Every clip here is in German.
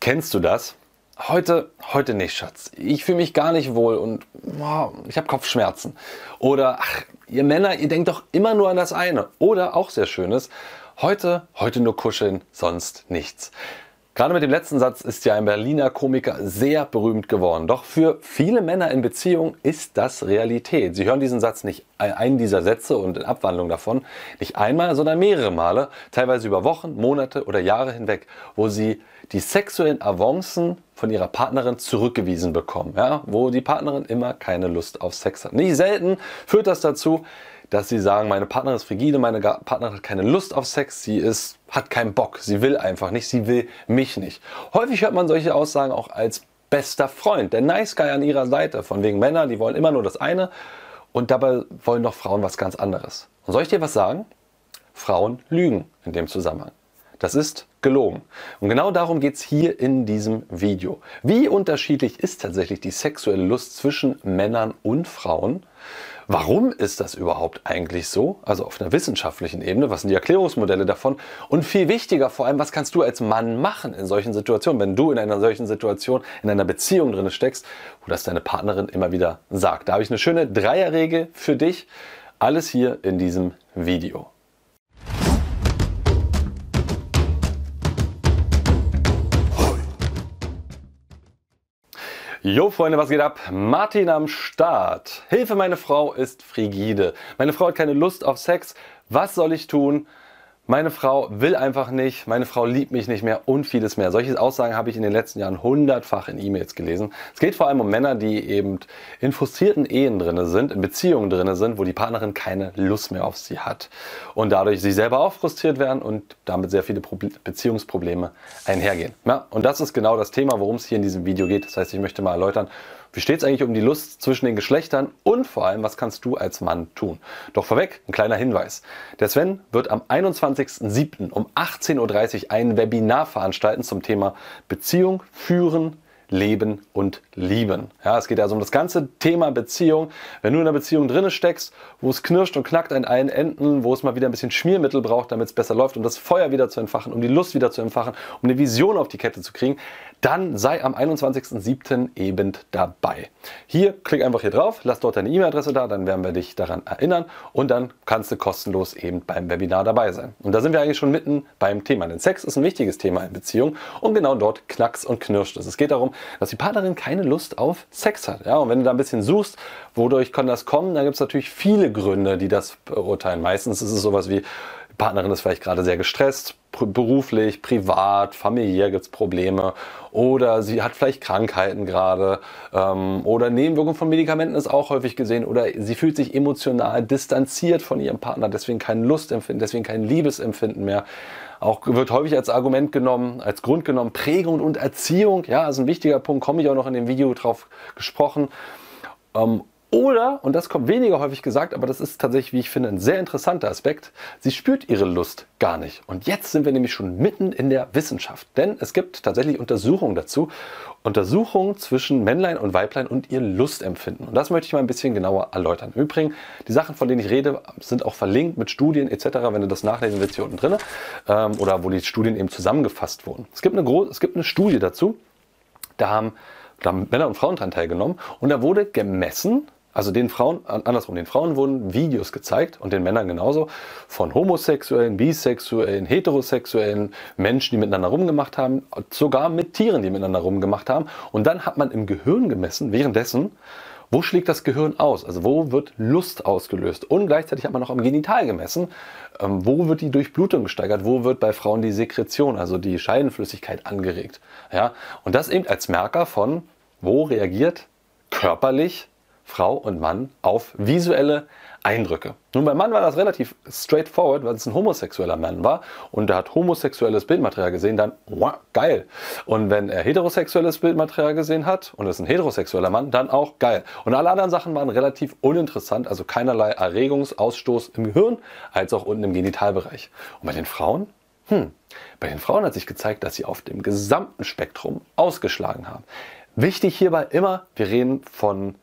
Kennst du das? Heute, heute nicht, Schatz. Ich fühle mich gar nicht wohl und wow, ich habe Kopfschmerzen. Oder, ach, ihr Männer, ihr denkt doch immer nur an das eine. Oder auch sehr schönes, heute, heute nur kuscheln, sonst nichts. Gerade mit dem letzten Satz ist ja ein Berliner Komiker sehr berühmt geworden. Doch für viele Männer in Beziehung ist das Realität. Sie hören diesen Satz nicht einen dieser Sätze und in Abwandlung davon nicht einmal, sondern mehrere Male, teilweise über Wochen, Monate oder Jahre hinweg, wo sie die sexuellen Avancen von ihrer Partnerin zurückgewiesen bekommen, ja, wo die Partnerin immer keine Lust auf Sex hat. Nicht selten führt das dazu, dass sie sagen, meine Partnerin ist frigide, meine Partnerin hat keine Lust auf Sex, sie ist, hat keinen Bock, sie will einfach nicht, sie will mich nicht. Häufig hört man solche Aussagen auch als bester Freund, der Nice Guy an ihrer Seite, von wegen Männer, die wollen immer nur das eine und dabei wollen doch Frauen was ganz anderes. Und soll ich dir was sagen? Frauen lügen in dem Zusammenhang. Das ist gelogen. Und genau darum geht es hier in diesem Video. Wie unterschiedlich ist tatsächlich die sexuelle Lust zwischen Männern und Frauen? Warum ist das überhaupt eigentlich so? Also auf einer wissenschaftlichen Ebene, was sind die Erklärungsmodelle davon? Und viel wichtiger vor allem, was kannst du als Mann machen in solchen Situationen, wenn du in einer solchen Situation, in einer Beziehung drin steckst, wo das deine Partnerin immer wieder sagt? Da habe ich eine schöne Dreierregel für dich. Alles hier in diesem Video. Jo Freunde, was geht ab? Martin am Start. Hilfe, meine Frau ist frigide. Meine Frau hat keine Lust auf Sex. Was soll ich tun? Meine Frau will einfach nicht, meine Frau liebt mich nicht mehr und vieles mehr. Solche Aussagen habe ich in den letzten Jahren hundertfach in E-Mails gelesen. Es geht vor allem um Männer, die eben in frustrierten Ehen drin sind, in Beziehungen drin sind, wo die Partnerin keine Lust mehr auf sie hat und dadurch sie selber auch frustriert werden und damit sehr viele Beziehungsprobleme einhergehen. Ja, und das ist genau das Thema, worum es hier in diesem Video geht. Das heißt, ich möchte mal erläutern, wie steht es eigentlich um die Lust zwischen den Geschlechtern und vor allem, was kannst du als Mann tun? Doch vorweg ein kleiner Hinweis. Der Sven wird am 21.07. um 18.30 Uhr ein Webinar veranstalten zum Thema Beziehung führen, Leben und Lieben. Ja, es geht also um das ganze Thema Beziehung. Wenn du in einer Beziehung drinne steckst, wo es knirscht und knackt an allen Enden, wo es mal wieder ein bisschen Schmiermittel braucht, damit es besser läuft, um das Feuer wieder zu entfachen, um die Lust wieder zu entfachen, um eine Vision auf die Kette zu kriegen, dann sei am 21.07. eben dabei. Hier, klick einfach hier drauf, lass dort deine E-Mail-Adresse da, dann werden wir dich daran erinnern und dann kannst du kostenlos eben beim Webinar dabei sein. Und da sind wir eigentlich schon mitten beim Thema, denn Sex ist ein wichtiges Thema in Beziehung und genau dort knackst und knirscht es. Es geht darum, dass die Partnerin keine Lust auf Sex hat. Ja, und wenn du da ein bisschen suchst, wodurch kann das kommen, dann gibt es natürlich viele Gründe, die das beurteilen. Meistens ist es sowas wie, Partnerin ist vielleicht gerade sehr gestresst, beruflich, privat, familiär gibt es Probleme oder sie hat vielleicht Krankheiten gerade ähm, oder Nebenwirkungen von Medikamenten ist auch häufig gesehen oder sie fühlt sich emotional distanziert von ihrem Partner, deswegen kein Lustempfinden, deswegen kein Liebesempfinden mehr. Auch wird häufig als Argument genommen, als Grund genommen, Prägung und Erziehung. Ja, ist ein wichtiger Punkt, komme ich auch noch in dem Video drauf gesprochen. Ähm, oder, und das kommt weniger häufig gesagt, aber das ist tatsächlich, wie ich finde, ein sehr interessanter Aspekt, sie spürt ihre Lust gar nicht. Und jetzt sind wir nämlich schon mitten in der Wissenschaft. Denn es gibt tatsächlich Untersuchungen dazu. Untersuchungen zwischen Männlein und Weiblein und ihr Lustempfinden. Und das möchte ich mal ein bisschen genauer erläutern. Im Übrigen, die Sachen, von denen ich rede, sind auch verlinkt mit Studien etc. Wenn du das nachlesen willst, hier unten drin. Ähm, oder wo die Studien eben zusammengefasst wurden. Es gibt eine, es gibt eine Studie dazu. Da haben, da haben Männer und Frauen daran teilgenommen. Und da wurde gemessen, also den Frauen, andersrum, den Frauen wurden Videos gezeigt und den Männern genauso von homosexuellen, bisexuellen, heterosexuellen Menschen, die miteinander rumgemacht haben, sogar mit Tieren, die miteinander rumgemacht haben. Und dann hat man im Gehirn gemessen, währenddessen, wo schlägt das Gehirn aus? Also wo wird Lust ausgelöst? Und gleichzeitig hat man noch am Genital gemessen, ähm, wo wird die Durchblutung gesteigert? Wo wird bei Frauen die Sekretion, also die Scheidenflüssigkeit angeregt? Ja, und das eben als Merker von, wo reagiert körperlich Frau und Mann auf visuelle Eindrücke. Nun, beim Mann war das relativ straightforward, weil es ein homosexueller Mann war und er hat homosexuelles Bildmaterial gesehen, dann wow, geil. Und wenn er heterosexuelles Bildmaterial gesehen hat und es ist ein heterosexueller Mann, dann auch geil. Und alle anderen Sachen waren relativ uninteressant, also keinerlei Erregungsausstoß im Gehirn als auch unten im Genitalbereich. Und bei den Frauen? Hm, bei den Frauen hat sich gezeigt, dass sie auf dem gesamten Spektrum ausgeschlagen haben. Wichtig hierbei immer, wir reden von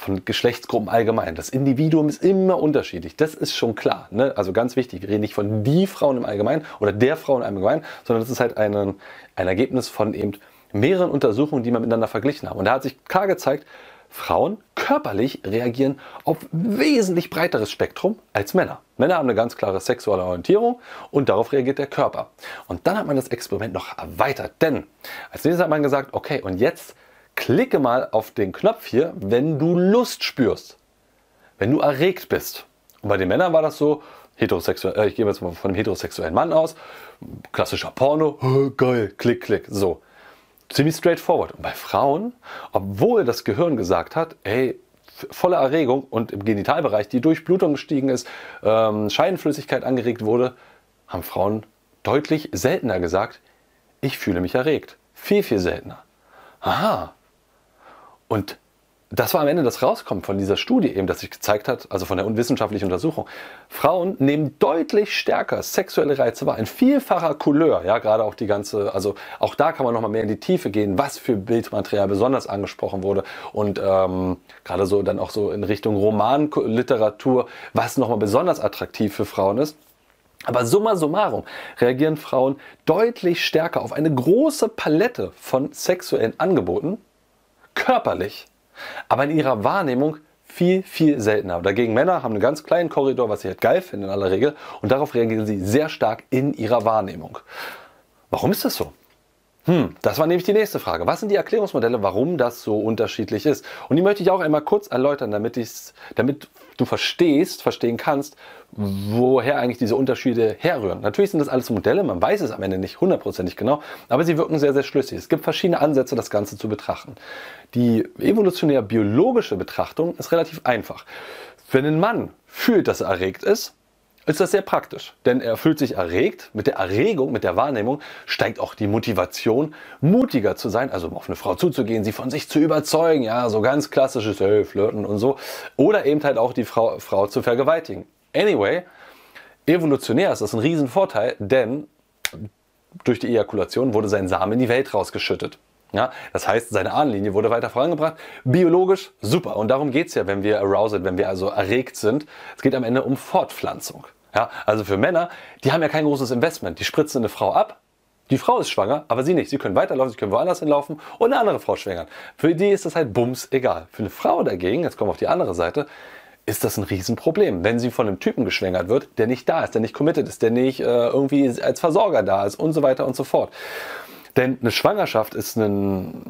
von Geschlechtsgruppen allgemein. Das Individuum ist immer unterschiedlich. Das ist schon klar. Ne? Also ganz wichtig. Wir reden nicht von die Frauen im Allgemeinen oder der Frauen im Allgemeinen, sondern das ist halt ein, ein Ergebnis von eben mehreren Untersuchungen, die man miteinander verglichen haben. Und da hat sich klar gezeigt, Frauen körperlich reagieren auf wesentlich breiteres Spektrum als Männer. Männer haben eine ganz klare sexuelle Orientierung und darauf reagiert der Körper. Und dann hat man das Experiment noch erweitert, denn als nächstes hat man gesagt, okay, und jetzt klicke mal auf den Knopf hier, wenn du Lust spürst, wenn du erregt bist. Und bei den Männern war das so, heterosexuell, äh, ich gehe jetzt mal von einem heterosexuellen Mann aus, klassischer Porno, geil, klick, klick, so ziemlich straightforward. Und bei Frauen, obwohl das Gehirn gesagt hat, ey, volle Erregung und im Genitalbereich die Durchblutung gestiegen ist, ähm, Scheidenflüssigkeit angeregt wurde, haben Frauen deutlich seltener gesagt, ich fühle mich erregt. Viel, viel seltener. Aha. Und das war am Ende das Rauskommen von dieser Studie eben, dass sich gezeigt hat, also von der wissenschaftlichen Untersuchung. Frauen nehmen deutlich stärker sexuelle Reize wahr, in vielfacher Couleur, ja, gerade auch die ganze, also auch da kann man nochmal mehr in die Tiefe gehen, was für Bildmaterial besonders angesprochen wurde und ähm, gerade so dann auch so in Richtung Romanliteratur, was nochmal besonders attraktiv für Frauen ist. Aber summa summarum reagieren Frauen deutlich stärker auf eine große Palette von sexuellen Angeboten, körperlich aber in ihrer Wahrnehmung viel, viel seltener. Dagegen Männer haben einen ganz kleinen Korridor, was ich halt geil finde in aller Regel, und darauf reagieren sie sehr stark in ihrer Wahrnehmung. Warum ist das so? Hm, das war nämlich die nächste Frage. Was sind die Erklärungsmodelle, warum das so unterschiedlich ist? Und die möchte ich auch einmal kurz erläutern, damit, damit du verstehst, verstehen kannst, woher eigentlich diese Unterschiede herrühren. Natürlich sind das alles Modelle, man weiß es am Ende nicht hundertprozentig genau, aber sie wirken sehr, sehr schlüssig. Es gibt verschiedene Ansätze, das Ganze zu betrachten. Die evolutionär biologische Betrachtung ist relativ einfach. Wenn ein Mann fühlt, dass er erregt ist, ist das sehr praktisch. Denn er fühlt sich erregt. Mit der Erregung, mit der Wahrnehmung steigt auch die Motivation, mutiger zu sein, also auf eine Frau zuzugehen, sie von sich zu überzeugen. Ja, so ganz klassisches hey, Flirten und so. Oder eben halt auch die Frau, Frau zu vergewaltigen. Anyway, evolutionär ist das ein Riesenvorteil, denn durch die Ejakulation wurde sein Samen in die Welt rausgeschüttet. Ja, das heißt, seine Ahnenlinie wurde weiter vorangebracht. Biologisch super. Und darum geht es ja, wenn wir aroused, wenn wir also erregt sind. Es geht am Ende um Fortpflanzung. Ja, also für Männer, die haben ja kein großes Investment. Die spritzen eine Frau ab. Die Frau ist schwanger, aber sie nicht. Sie können weiterlaufen, sie können woanders hinlaufen und eine andere Frau schwängern. Für die ist das halt bums egal. Für eine Frau dagegen, jetzt kommen wir auf die andere Seite, ist das ein Riesenproblem. Wenn sie von einem Typen geschwängert wird, der nicht da ist, der nicht committed ist, der nicht äh, irgendwie als Versorger da ist und so weiter und so fort. Denn eine Schwangerschaft ist ein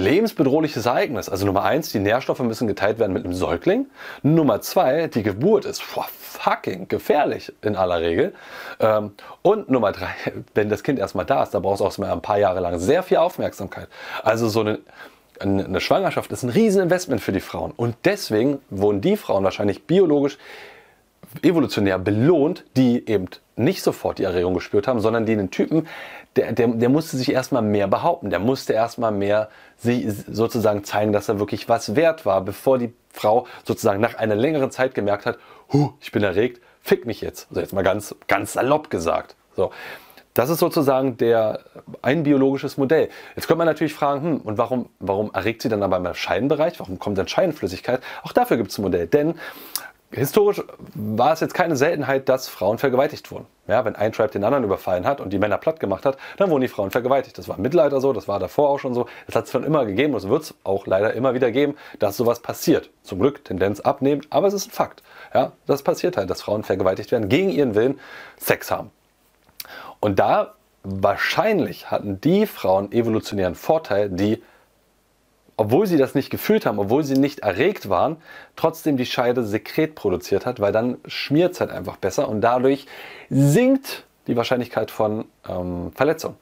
lebensbedrohliches Ereignis. Also Nummer eins, die Nährstoffe müssen geteilt werden mit einem Säugling. Nummer zwei, die Geburt ist boah, fucking gefährlich in aller Regel. Ähm, und Nummer drei, wenn das Kind erstmal da ist, da brauchst du auch ein paar Jahre lang sehr viel Aufmerksamkeit. Also so eine, eine Schwangerschaft ist ein Rieseninvestment für die Frauen. Und deswegen wurden die Frauen wahrscheinlich biologisch evolutionär belohnt, die eben nicht sofort die Erregung gespürt haben, sondern einen Typen, der, der, der musste sich erstmal mehr behaupten, der musste erstmal mehr sich sozusagen zeigen, dass er wirklich was wert war, bevor die Frau sozusagen nach einer längeren Zeit gemerkt hat, huh, ich bin erregt, fick mich jetzt. Also jetzt mal ganz, ganz salopp gesagt. So. Das ist sozusagen der, ein biologisches Modell. Jetzt könnte man natürlich fragen, hm, und warum, warum erregt sie dann aber im Scheidenbereich? Warum kommt dann Scheidenflüssigkeit? Auch dafür gibt es ein Modell. Denn historisch war es jetzt keine Seltenheit, dass Frauen vergewaltigt wurden. Ja, wenn ein Tribe den anderen überfallen hat und die Männer platt gemacht hat, dann wurden die Frauen vergewaltigt. Das war im Mittelalter so, das war davor auch schon so. Das hat es schon immer gegeben und es wird es auch leider immer wieder geben, dass sowas passiert. Zum Glück Tendenz abnehmend, aber es ist ein Fakt. Ja, das passiert halt, dass Frauen vergewaltigt werden, gegen ihren Willen Sex haben. Und da wahrscheinlich hatten die Frauen evolutionären Vorteil, die obwohl sie das nicht gefühlt haben, obwohl sie nicht erregt waren, trotzdem die Scheide Sekret produziert hat, weil dann schmiert es halt einfach besser und dadurch sinkt die Wahrscheinlichkeit von ähm, Verletzung.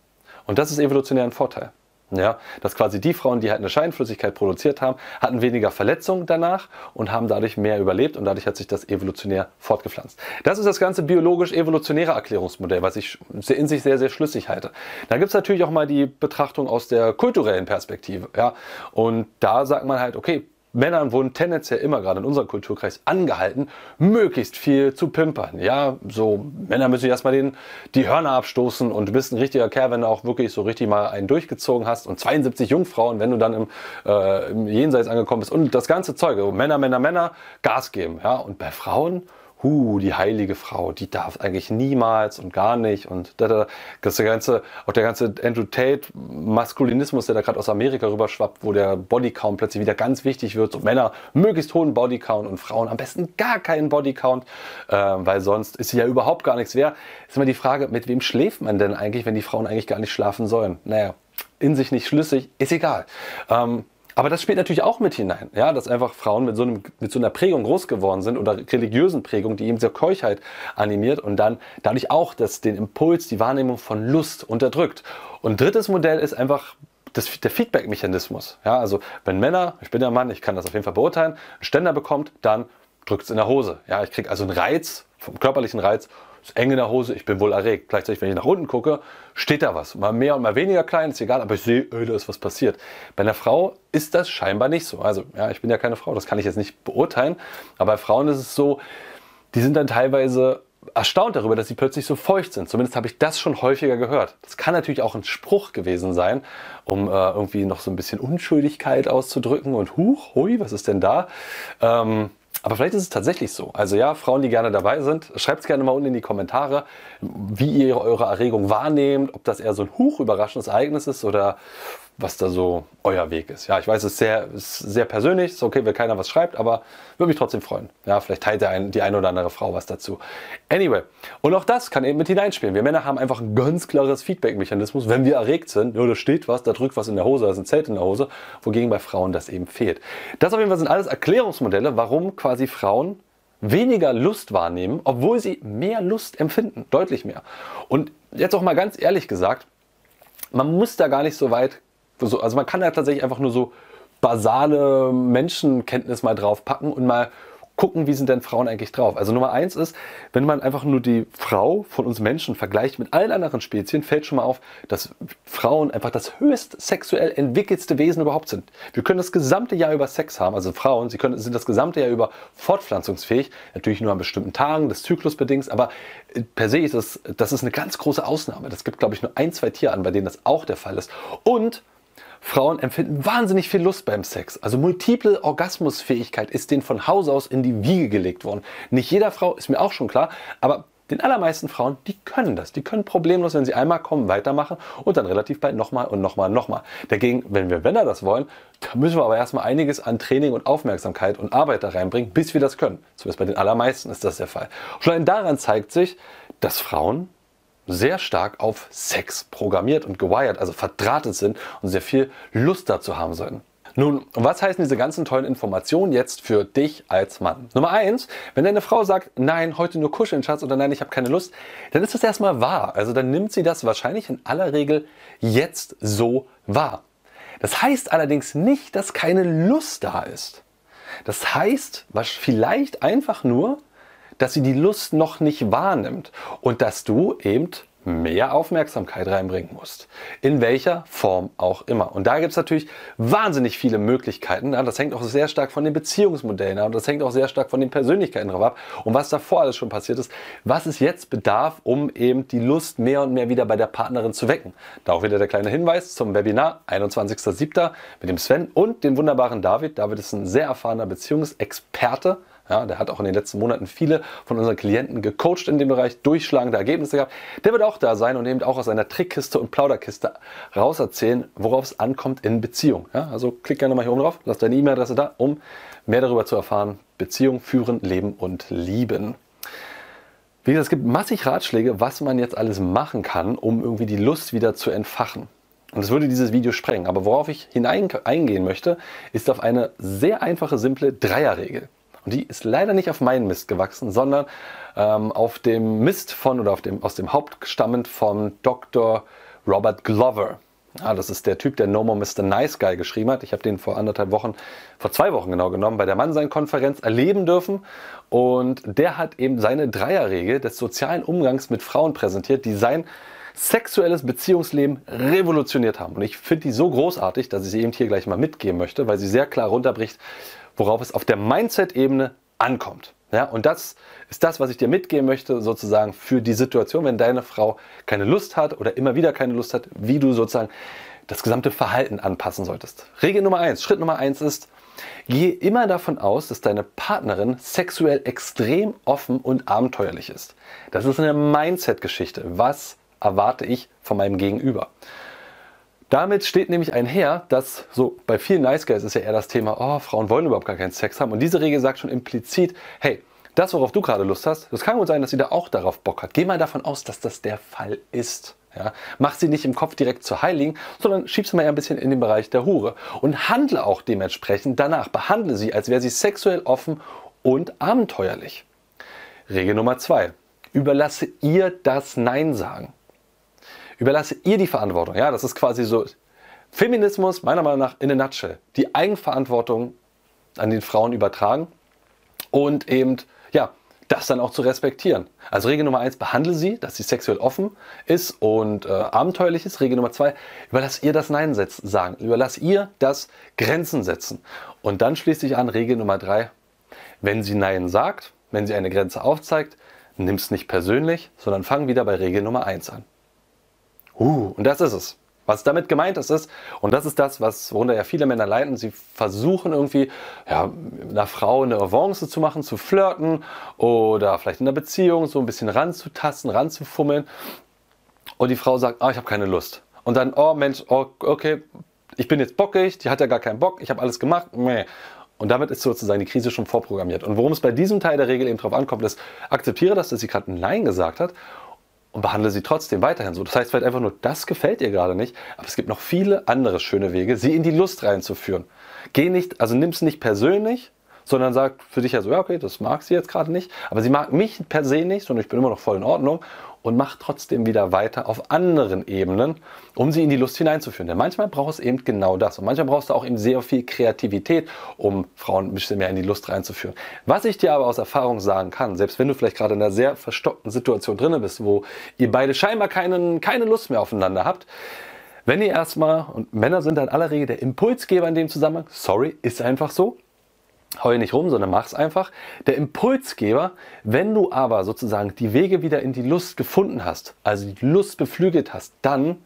Und das ist evolutionär ein Vorteil. Ja, dass quasi die Frauen, die halt eine Scheinflüssigkeit produziert haben, hatten weniger Verletzungen danach und haben dadurch mehr überlebt und dadurch hat sich das evolutionär fortgepflanzt. Das ist das ganze biologisch-evolutionäre Erklärungsmodell, was ich in sich sehr, sehr schlüssig halte. Da gibt es natürlich auch mal die Betrachtung aus der kulturellen Perspektive. Ja, und da sagt man halt, okay, Männern wurden tendenziell immer gerade in unserem Kulturkreis angehalten, möglichst viel zu pimpern. Ja, so Männer müssen erstmal den, die Hörner abstoßen und du bist ein richtiger Kerl, wenn du auch wirklich so richtig mal einen durchgezogen hast und 72 Jungfrauen, wenn du dann im, äh, im Jenseits angekommen bist und das ganze Zeug. Also Männer, Männer, Männer, Gas geben. Ja, und bei Frauen huh, die heilige Frau, die darf eigentlich niemals und gar nicht und da, da, das der ganze, auch der ganze Andrew Tate Maskulinismus, der da gerade aus Amerika rüberschwappt, wo der Bodycount plötzlich wieder ganz wichtig wird, so Männer möglichst hohen Bodycount und Frauen am besten gar keinen Bodycount, äh, weil sonst ist sie ja überhaupt gar nichts wert. Ist immer die Frage, mit wem schläft man denn eigentlich, wenn die Frauen eigentlich gar nicht schlafen sollen? Naja, in sich nicht schlüssig, ist egal. Ähm, aber das spielt natürlich auch mit hinein, ja, dass einfach Frauen mit so, einem, mit so einer Prägung groß geworden sind oder religiösen Prägung, die eben zur Keuchheit animiert und dann dadurch auch das, den Impuls, die Wahrnehmung von Lust unterdrückt. Und drittes Modell ist einfach das, der Feedback-Mechanismus. Ja, also wenn Männer, ich bin ja Mann, ich kann das auf jeden Fall beurteilen, einen Ständer bekommt, dann drückt es in der Hose. Ja, ich kriege also einen Reiz, vom körperlichen Reiz eng in der Hose, ich bin wohl erregt. Gleichzeitig, wenn ich nach unten gucke, steht da was. Mal mehr und mal weniger klein, ist egal, aber ich sehe, öh, da ist was passiert. Bei einer Frau ist das scheinbar nicht so. Also, ja, ich bin ja keine Frau, das kann ich jetzt nicht beurteilen. Aber bei Frauen ist es so, die sind dann teilweise erstaunt darüber, dass sie plötzlich so feucht sind. Zumindest habe ich das schon häufiger gehört. Das kann natürlich auch ein Spruch gewesen sein, um äh, irgendwie noch so ein bisschen Unschuldigkeit auszudrücken und huch, hui, was ist denn da? Ähm, aber vielleicht ist es tatsächlich so. Also ja, Frauen, die gerne dabei sind, schreibt es gerne mal unten in die Kommentare, wie ihr eure Erregung wahrnehmt, ob das eher so ein hoch überraschendes Ereignis ist oder was da so euer Weg ist. Ja, ich weiß, es ist sehr, ist sehr persönlich, ist okay, wenn keiner was schreibt, aber würde mich trotzdem freuen. Ja, vielleicht teilt ein, die eine oder andere Frau was dazu. Anyway, und auch das kann eben mit hineinspielen. Wir Männer haben einfach ein ganz klares Feedback-Mechanismus, wenn wir erregt sind. Ja, da steht was, da drückt was in der Hose, da ist ein Zelt in der Hose, wogegen bei Frauen das eben fehlt. Das auf jeden Fall sind alles Erklärungsmodelle, warum quasi Frauen weniger Lust wahrnehmen, obwohl sie mehr Lust empfinden, deutlich mehr. Und jetzt auch mal ganz ehrlich gesagt, man muss da gar nicht so weit so, also man kann ja tatsächlich einfach nur so basale Menschenkenntnis mal draufpacken und mal gucken, wie sind denn Frauen eigentlich drauf. Also Nummer eins ist, wenn man einfach nur die Frau von uns Menschen vergleicht mit allen anderen Spezien, fällt schon mal auf, dass Frauen einfach das höchst sexuell entwickelste Wesen überhaupt sind. Wir können das gesamte Jahr über Sex haben, also Frauen, sie können, sind das gesamte Jahr über fortpflanzungsfähig, natürlich nur an bestimmten Tagen des Zyklus bedingt, aber äh, per se ist das, das ist eine ganz große Ausnahme. Das gibt, glaube ich, nur ein, zwei Tierarten, bei denen das auch der Fall ist. Und Frauen empfinden wahnsinnig viel Lust beim Sex. Also multiple Orgasmusfähigkeit ist denen von Haus aus in die Wiege gelegt worden. Nicht jeder Frau, ist mir auch schon klar, aber den allermeisten Frauen, die können das. Die können problemlos, wenn sie einmal kommen, weitermachen und dann relativ bald nochmal und nochmal und nochmal. Dagegen, wenn wir Männer das wollen, da müssen wir aber erstmal einiges an Training und Aufmerksamkeit und Arbeit da reinbringen, bis wir das können. Zumindest bei den allermeisten ist das der Fall. Schon daran zeigt sich, dass Frauen sehr stark auf Sex programmiert und gewired, also verdrahtet sind und sehr viel Lust dazu haben sollten. Nun, was heißen diese ganzen tollen Informationen jetzt für dich als Mann? Nummer eins, wenn deine Frau sagt, nein, heute nur kuscheln, Schatz, oder nein, ich habe keine Lust, dann ist das erstmal wahr. Also dann nimmt sie das wahrscheinlich in aller Regel jetzt so wahr. Das heißt allerdings nicht, dass keine Lust da ist. Das heißt, was vielleicht einfach nur, dass sie die Lust noch nicht wahrnimmt und dass du eben mehr Aufmerksamkeit reinbringen musst. In welcher Form auch immer. Und da gibt es natürlich wahnsinnig viele Möglichkeiten. Das hängt auch sehr stark von den Beziehungsmodellen ab. Das hängt auch sehr stark von den Persönlichkeiten drauf ab. Und was davor alles schon passiert ist, was es jetzt bedarf, um eben die Lust mehr und mehr wieder bei der Partnerin zu wecken. Da auch wieder der kleine Hinweis zum Webinar 21.07. mit dem Sven und dem wunderbaren David. David ist ein sehr erfahrener Beziehungsexperte ja, der hat auch in den letzten Monaten viele von unseren Klienten gecoacht in dem Bereich, durchschlagende Ergebnisse gehabt. Der wird auch da sein und eben auch aus seiner Trickkiste und Plauderkiste rauserzählen, worauf es ankommt in Beziehung. Ja, also klick gerne mal hier oben drauf, lass deine E-Mail-Adresse da, um mehr darüber zu erfahren. Beziehung führen, leben und lieben. Wie gesagt, es gibt massig Ratschläge, was man jetzt alles machen kann, um irgendwie die Lust wieder zu entfachen. Und das würde dieses Video sprengen. Aber worauf ich hineingehen möchte, ist auf eine sehr einfache, simple Dreierregel. Und die ist leider nicht auf meinen Mist gewachsen, sondern ähm, auf dem Mist von oder auf dem, aus dem Haupt stammend von Dr. Robert Glover. Ja, das ist der Typ, der No More Mr. Nice Guy geschrieben hat. Ich habe den vor anderthalb Wochen, vor zwei Wochen genau genommen, bei der Mannsein-Konferenz erleben dürfen. Und der hat eben seine Dreierregel des sozialen Umgangs mit Frauen präsentiert, die sein sexuelles Beziehungsleben revolutioniert haben. Und ich finde die so großartig, dass ich sie eben hier gleich mal mitgeben möchte, weil sie sehr klar runterbricht, worauf es auf der Mindset-Ebene ankommt. Ja, und das ist das, was ich dir mitgeben möchte, sozusagen für die Situation, wenn deine Frau keine Lust hat oder immer wieder keine Lust hat, wie du sozusagen das gesamte Verhalten anpassen solltest. Regel Nummer eins, Schritt Nummer eins ist, gehe immer davon aus, dass deine Partnerin sexuell extrem offen und abenteuerlich ist. Das ist eine Mindset-Geschichte. Was erwarte ich von meinem Gegenüber? Damit steht nämlich einher, dass so bei vielen Nice Guys ist ja eher das Thema, oh, Frauen wollen überhaupt gar keinen Sex haben. Und diese Regel sagt schon implizit, hey, das, worauf du gerade Lust hast, das kann gut sein, dass sie da auch darauf Bock hat. Geh mal davon aus, dass das der Fall ist. Ja, mach sie nicht im Kopf direkt zur Heiligen, sondern schieb sie mal ein bisschen in den Bereich der Hure und handle auch dementsprechend danach. Behandle sie, als wäre sie sexuell offen und abenteuerlich. Regel Nummer zwei: Überlasse ihr das Nein sagen. Überlasse ihr die Verantwortung. Ja, das ist quasi so Feminismus meiner Meinung nach in a nutshell. Die Eigenverantwortung an den Frauen übertragen und eben ja das dann auch zu respektieren. Also Regel Nummer eins, behandle sie, dass sie sexuell offen ist und äh, abenteuerlich ist. Regel Nummer zwei, überlass ihr das Nein sagen. Überlass ihr das Grenzen setzen. Und dann schließt sich an Regel Nummer drei, wenn sie Nein sagt, wenn sie eine Grenze aufzeigt, nimm es nicht persönlich, sondern fang wieder bei Regel Nummer eins an. Uh, und das ist es. Was damit gemeint ist, ist, und das ist das, was, worunter ja viele Männer leiden, sie versuchen irgendwie, ja, einer Frau eine Avance zu machen, zu flirten oder vielleicht in einer Beziehung so ein bisschen ranzutasten, ranzufummeln. Und die Frau sagt, ah, ich habe keine Lust. Und dann, oh Mensch, oh, okay, ich bin jetzt bockig, die hat ja gar keinen Bock, ich habe alles gemacht. Meh. Und damit ist sozusagen die Krise schon vorprogrammiert. Und worum es bei diesem Teil der Regel eben drauf ankommt, ist, akzeptiere das, dass sie gerade ein Nein gesagt hat und behandle sie trotzdem weiterhin so. Das heißt vielleicht einfach nur, das gefällt ihr gerade nicht, aber es gibt noch viele andere schöne Wege, sie in die Lust reinzuführen. Geh nicht, also nimm es nicht persönlich, sondern sag für dich ja so, ja, okay, das mag sie jetzt gerade nicht, aber sie mag mich per se nicht, sondern ich bin immer noch voll in Ordnung und mach trotzdem wieder weiter auf anderen Ebenen, um sie in die Lust hineinzuführen. Denn manchmal braucht es eben genau das. Und manchmal brauchst du auch eben sehr viel Kreativität, um Frauen ein bisschen mehr in die Lust reinzuführen. Was ich dir aber aus Erfahrung sagen kann, selbst wenn du vielleicht gerade in einer sehr verstockten Situation drin bist, wo ihr beide scheinbar keinen, keine Lust mehr aufeinander habt, wenn ihr erstmal, und Männer sind in aller Regel der Impulsgeber in dem Zusammenhang, sorry, ist einfach so, Heu nicht rum, sondern mach's einfach. Der Impulsgeber, wenn du aber sozusagen die Wege wieder in die Lust gefunden hast, also die Lust beflügelt hast, dann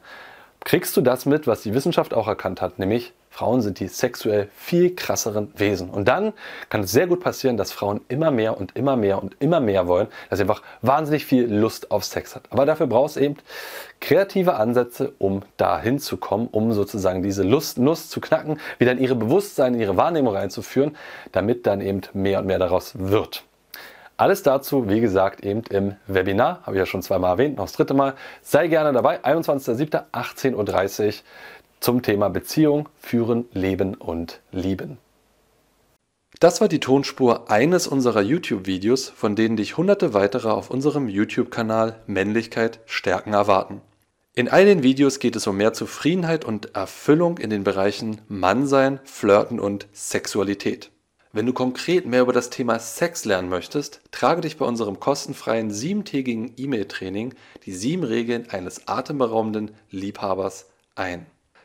kriegst du das mit, was die Wissenschaft auch erkannt hat, nämlich Frauen sind die sexuell viel krasseren Wesen. Und dann kann es sehr gut passieren, dass Frauen immer mehr und immer mehr und immer mehr wollen, dass sie einfach wahnsinnig viel Lust auf Sex hat. Aber dafür brauchst du eben kreative Ansätze, um dahin zu kommen, um sozusagen diese Lust, Lust zu knacken, wieder in ihre Bewusstsein, in ihre Wahrnehmung reinzuführen, damit dann eben mehr und mehr daraus wird. Alles dazu, wie gesagt, eben im Webinar, habe ich ja schon zweimal erwähnt, noch das dritte Mal. Sei gerne dabei, 21.07.18.30 Uhr zum Thema Beziehung, Führen, Leben und Lieben. Das war die Tonspur eines unserer YouTube-Videos, von denen dich hunderte weitere auf unserem YouTube-Kanal Männlichkeit stärken erwarten. In all den Videos geht es um mehr Zufriedenheit und Erfüllung in den Bereichen Mannsein, Flirten und Sexualität. Wenn du konkret mehr über das Thema Sex lernen möchtest, trage dich bei unserem kostenfreien siebentägigen E-Mail-Training die sieben Regeln eines atemberaubenden Liebhabers ein.